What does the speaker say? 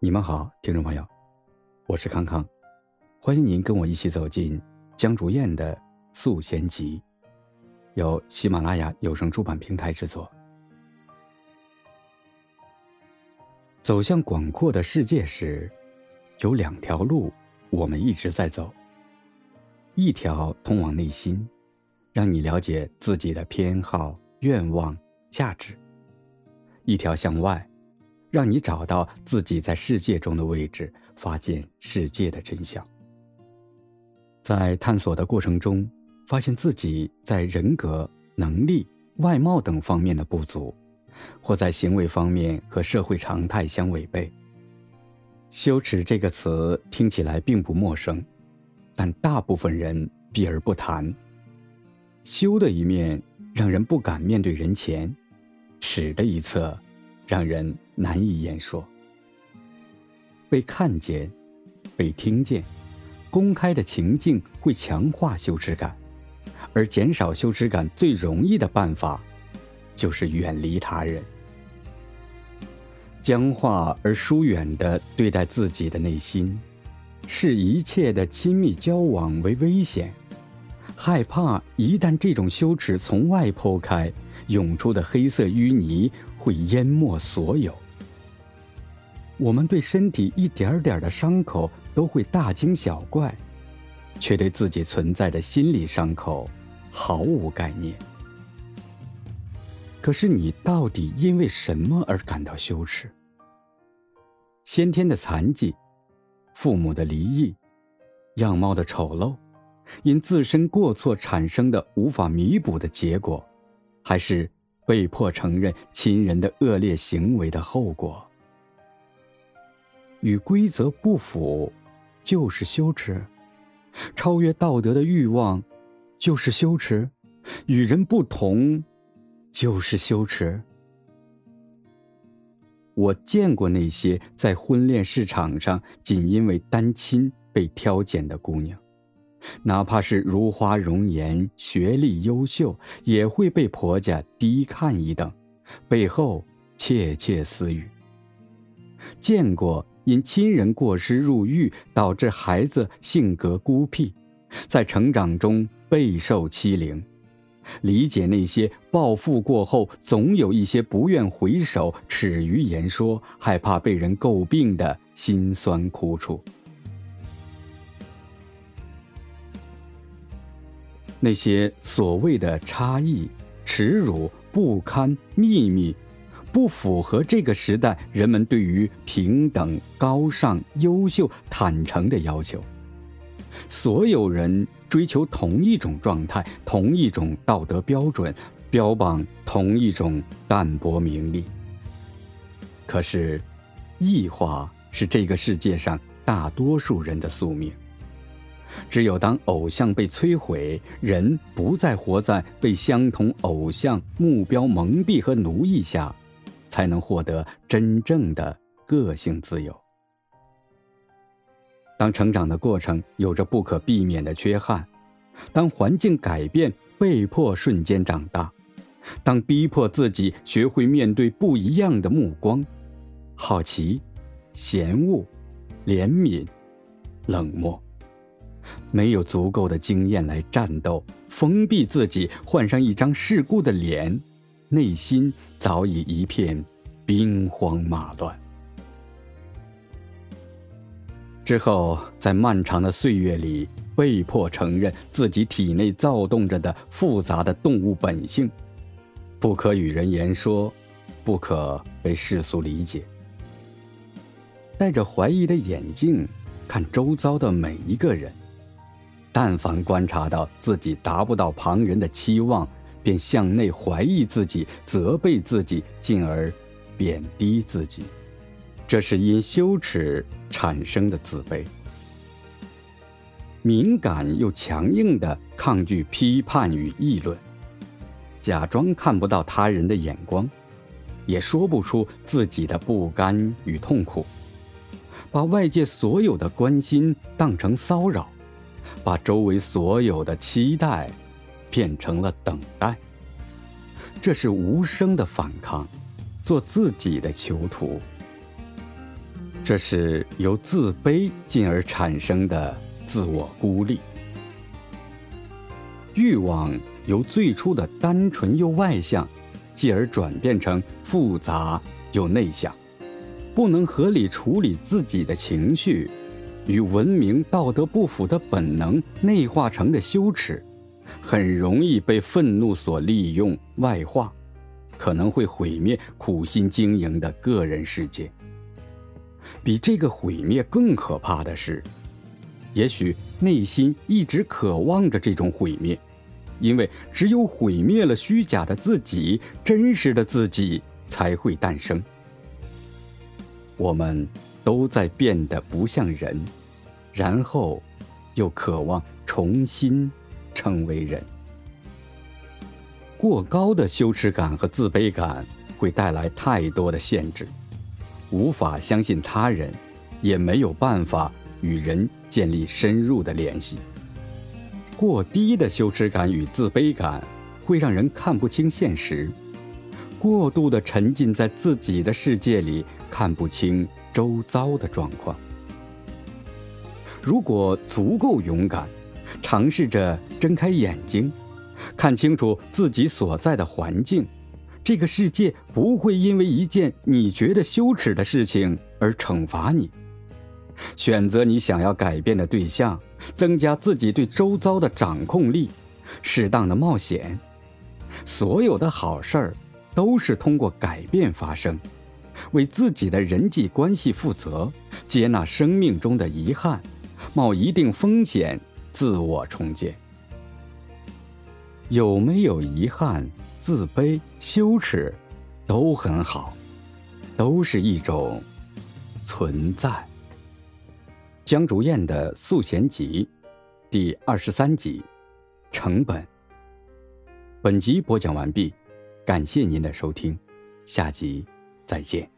你们好，听众朋友，我是康康，欢迎您跟我一起走进江竹燕的《素贤集》，由喜马拉雅有声出版平台制作。走向广阔的世界时，有两条路，我们一直在走。一条通往内心，让你了解自己的偏好、愿望、价值；一条向外。让你找到自己在世界中的位置，发现世界的真相。在探索的过程中，发现自己在人格、能力、外貌等方面的不足，或在行为方面和社会常态相违背。羞耻这个词听起来并不陌生，但大部分人避而不谈。羞的一面让人不敢面对人前，耻的一侧。让人难以言说。被看见、被听见、公开的情境会强化羞耻感，而减少羞耻感最容易的办法，就是远离他人。僵化而疏远的对待自己的内心，视一切的亲密交往为危险，害怕一旦这种羞耻从外剖开，涌出的黑色淤泥。会淹没所有。我们对身体一点点的伤口都会大惊小怪，却对自己存在的心理伤口毫无概念。可是你到底因为什么而感到羞耻？先天的残疾，父母的离异，样貌的丑陋，因自身过错产生的无法弥补的结果，还是？被迫承认亲人的恶劣行为的后果，与规则不符，就是羞耻；超越道德的欲望，就是羞耻；与人不同，就是羞耻。我见过那些在婚恋市场上仅因为单亲被挑拣的姑娘。哪怕是如花容颜、学历优秀，也会被婆家低看一等，背后窃窃私语。见过因亲人过失入狱，导致孩子性格孤僻，在成长中备受欺凌。理解那些暴富过后总有一些不愿回首、耻于言说、害怕被人诟病的辛酸苦楚。那些所谓的差异、耻辱、不堪、秘密，不符合这个时代人们对于平等、高尚、优秀、坦诚的要求。所有人追求同一种状态，同一种道德标准，标榜同一种淡泊名利。可是，异化是这个世界上大多数人的宿命。只有当偶像被摧毁，人不再活在被相同偶像目标蒙蔽和奴役下，才能获得真正的个性自由。当成长的过程有着不可避免的缺憾，当环境改变被迫瞬间长大，当逼迫自己学会面对不一样的目光，好奇、嫌恶、怜悯、冷漠。没有足够的经验来战斗，封闭自己，换上一张世故的脸，内心早已一片兵荒马乱。之后，在漫长的岁月里，被迫承认自己体内躁动着的复杂的动物本性，不可与人言说，不可被世俗理解。戴着怀疑的眼镜看周遭的每一个人。但凡观察到自己达不到旁人的期望，便向内怀疑自己、责备自己，进而贬低自己。这是因羞耻产生的自卑。敏感又强硬的抗拒批判与议论，假装看不到他人的眼光，也说不出自己的不甘与痛苦，把外界所有的关心当成骚扰。把周围所有的期待变成了等待，这是无声的反抗，做自己的囚徒。这是由自卑进而产生的自我孤立。欲望由最初的单纯又外向，继而转变成复杂又内向，不能合理处理自己的情绪，与文明道德不符的本能内化成的羞耻，很容易被愤怒所利用外化，可能会毁灭苦心经营的个人世界。比这个毁灭更可怕的是，也许内心一直渴望着这种毁灭，因为只有毁灭了虚假的自己，真实的自己才会诞生。我们都在变得不像人，然后又渴望重新成为人。过高的羞耻感和自卑感会带来太多的限制。无法相信他人，也没有办法与人建立深入的联系。过低的羞耻感与自卑感会让人看不清现实，过度的沉浸在自己的世界里，看不清周遭的状况。如果足够勇敢，尝试着睁开眼睛，看清楚自己所在的环境。这个世界不会因为一件你觉得羞耻的事情而惩罚你。选择你想要改变的对象，增加自己对周遭的掌控力，适当的冒险。所有的好事儿都是通过改变发生。为自己的人际关系负责，接纳生命中的遗憾，冒一定风险，自我重建。有没有遗憾？自卑、羞耻，都很好，都是一种存在。江竹燕的《素贤集》第二十三集，成本。本集播讲完毕，感谢您的收听，下集再见。